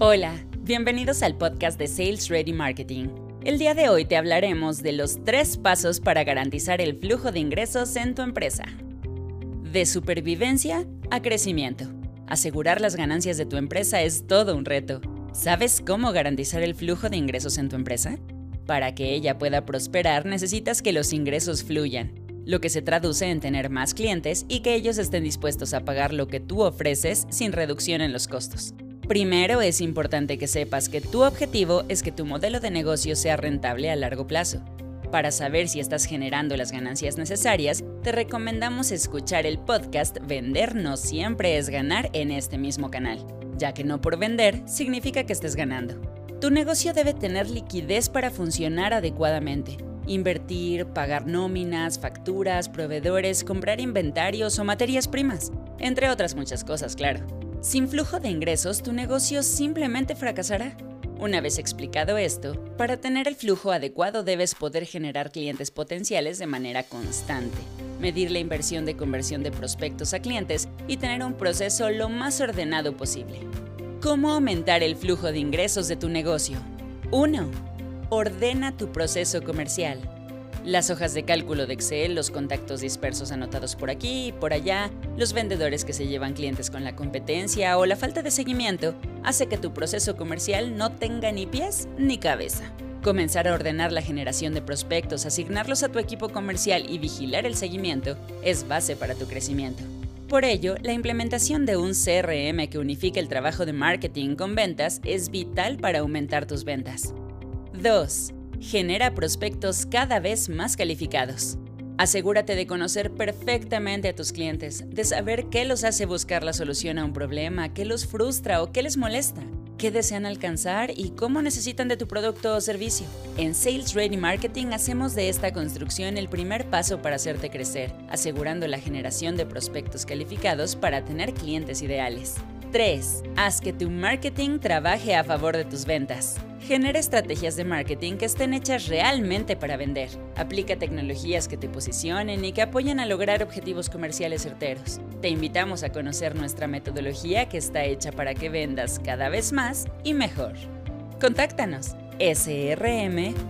Hola, bienvenidos al podcast de Sales Ready Marketing. El día de hoy te hablaremos de los tres pasos para garantizar el flujo de ingresos en tu empresa. De supervivencia a crecimiento. Asegurar las ganancias de tu empresa es todo un reto. ¿Sabes cómo garantizar el flujo de ingresos en tu empresa? Para que ella pueda prosperar necesitas que los ingresos fluyan, lo que se traduce en tener más clientes y que ellos estén dispuestos a pagar lo que tú ofreces sin reducción en los costos. Primero es importante que sepas que tu objetivo es que tu modelo de negocio sea rentable a largo plazo. Para saber si estás generando las ganancias necesarias, te recomendamos escuchar el podcast Vender no siempre es ganar en este mismo canal, ya que no por vender significa que estés ganando. Tu negocio debe tener liquidez para funcionar adecuadamente. Invertir, pagar nóminas, facturas, proveedores, comprar inventarios o materias primas, entre otras muchas cosas, claro. Sin flujo de ingresos, tu negocio simplemente fracasará. Una vez explicado esto, para tener el flujo adecuado debes poder generar clientes potenciales de manera constante, medir la inversión de conversión de prospectos a clientes y tener un proceso lo más ordenado posible. ¿Cómo aumentar el flujo de ingresos de tu negocio? 1. Ordena tu proceso comercial. Las hojas de cálculo de Excel, los contactos dispersos anotados por aquí y por allá, los vendedores que se llevan clientes con la competencia o la falta de seguimiento hace que tu proceso comercial no tenga ni pies ni cabeza. Comenzar a ordenar la generación de prospectos, asignarlos a tu equipo comercial y vigilar el seguimiento es base para tu crecimiento. Por ello, la implementación de un CRM que unifique el trabajo de marketing con ventas es vital para aumentar tus ventas. 2 genera prospectos cada vez más calificados. Asegúrate de conocer perfectamente a tus clientes, de saber qué los hace buscar la solución a un problema, qué los frustra o qué les molesta, qué desean alcanzar y cómo necesitan de tu producto o servicio. En Sales Ready Marketing hacemos de esta construcción el primer paso para hacerte crecer, asegurando la generación de prospectos calificados para tener clientes ideales. 3. Haz que tu marketing trabaje a favor de tus ventas. Genera estrategias de marketing que estén hechas realmente para vender. Aplica tecnologías que te posicionen y que apoyen a lograr objetivos comerciales certeros. Te invitamos a conocer nuestra metodología que está hecha para que vendas cada vez más y mejor. Contáctanos srm.mx.